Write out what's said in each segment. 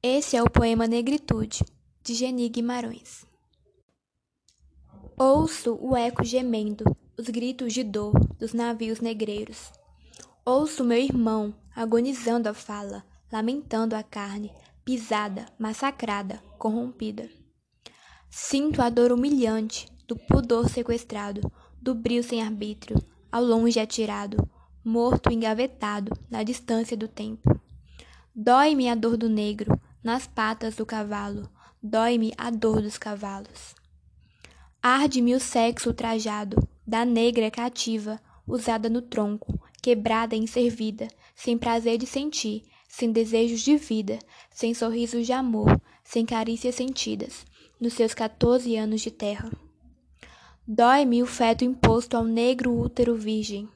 Esse é o poema Negritude, de Geni Guimarães. Ouço o eco gemendo, os gritos de dor dos navios negreiros. Ouço meu irmão agonizando a fala, lamentando a carne, pisada, massacrada, corrompida. Sinto a dor humilhante do pudor sequestrado, do brio sem arbítrio, ao longe atirado, morto engavetado na distância do tempo. Dói-me a dor do negro, nas patas do cavalo, dói-me a dor dos cavalos. Arde-me o sexo trajado da negra cativa, usada no tronco, quebrada e inservida, sem prazer de sentir, sem desejos de vida, sem sorrisos de amor, sem carícias sentidas, nos seus quatorze anos de terra. Dói-me o feto imposto ao negro útero virgem.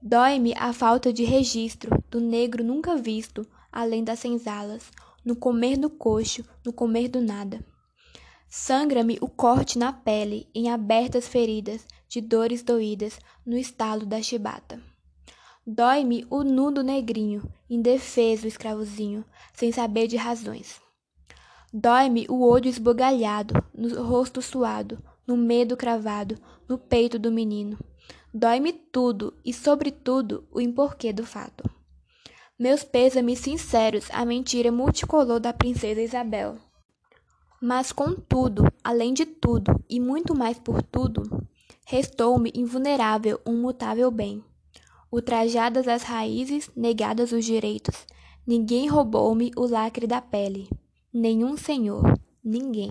Dói-me a falta de registro do negro nunca visto, além das senzalas, no comer do coxo, no comer do nada. Sangra-me o corte na pele, em abertas feridas, de dores doídas, no estalo da chibata. Dói-me o nudo negrinho, indefeso escravozinho, sem saber de razões. Dói-me o olho esbugalhado, no rosto suado, no medo cravado, no peito do menino. Dói-me tudo e, sobretudo, o imporquê do fato. Meus pêsames sinceros à mentira multicolor da princesa Isabel. Mas, contudo, além de tudo, e muito mais por tudo, restou-me invulnerável um mutável bem. Ultrajadas as raízes, negadas os direitos, ninguém roubou-me o lacre da pele. Nenhum senhor, ninguém.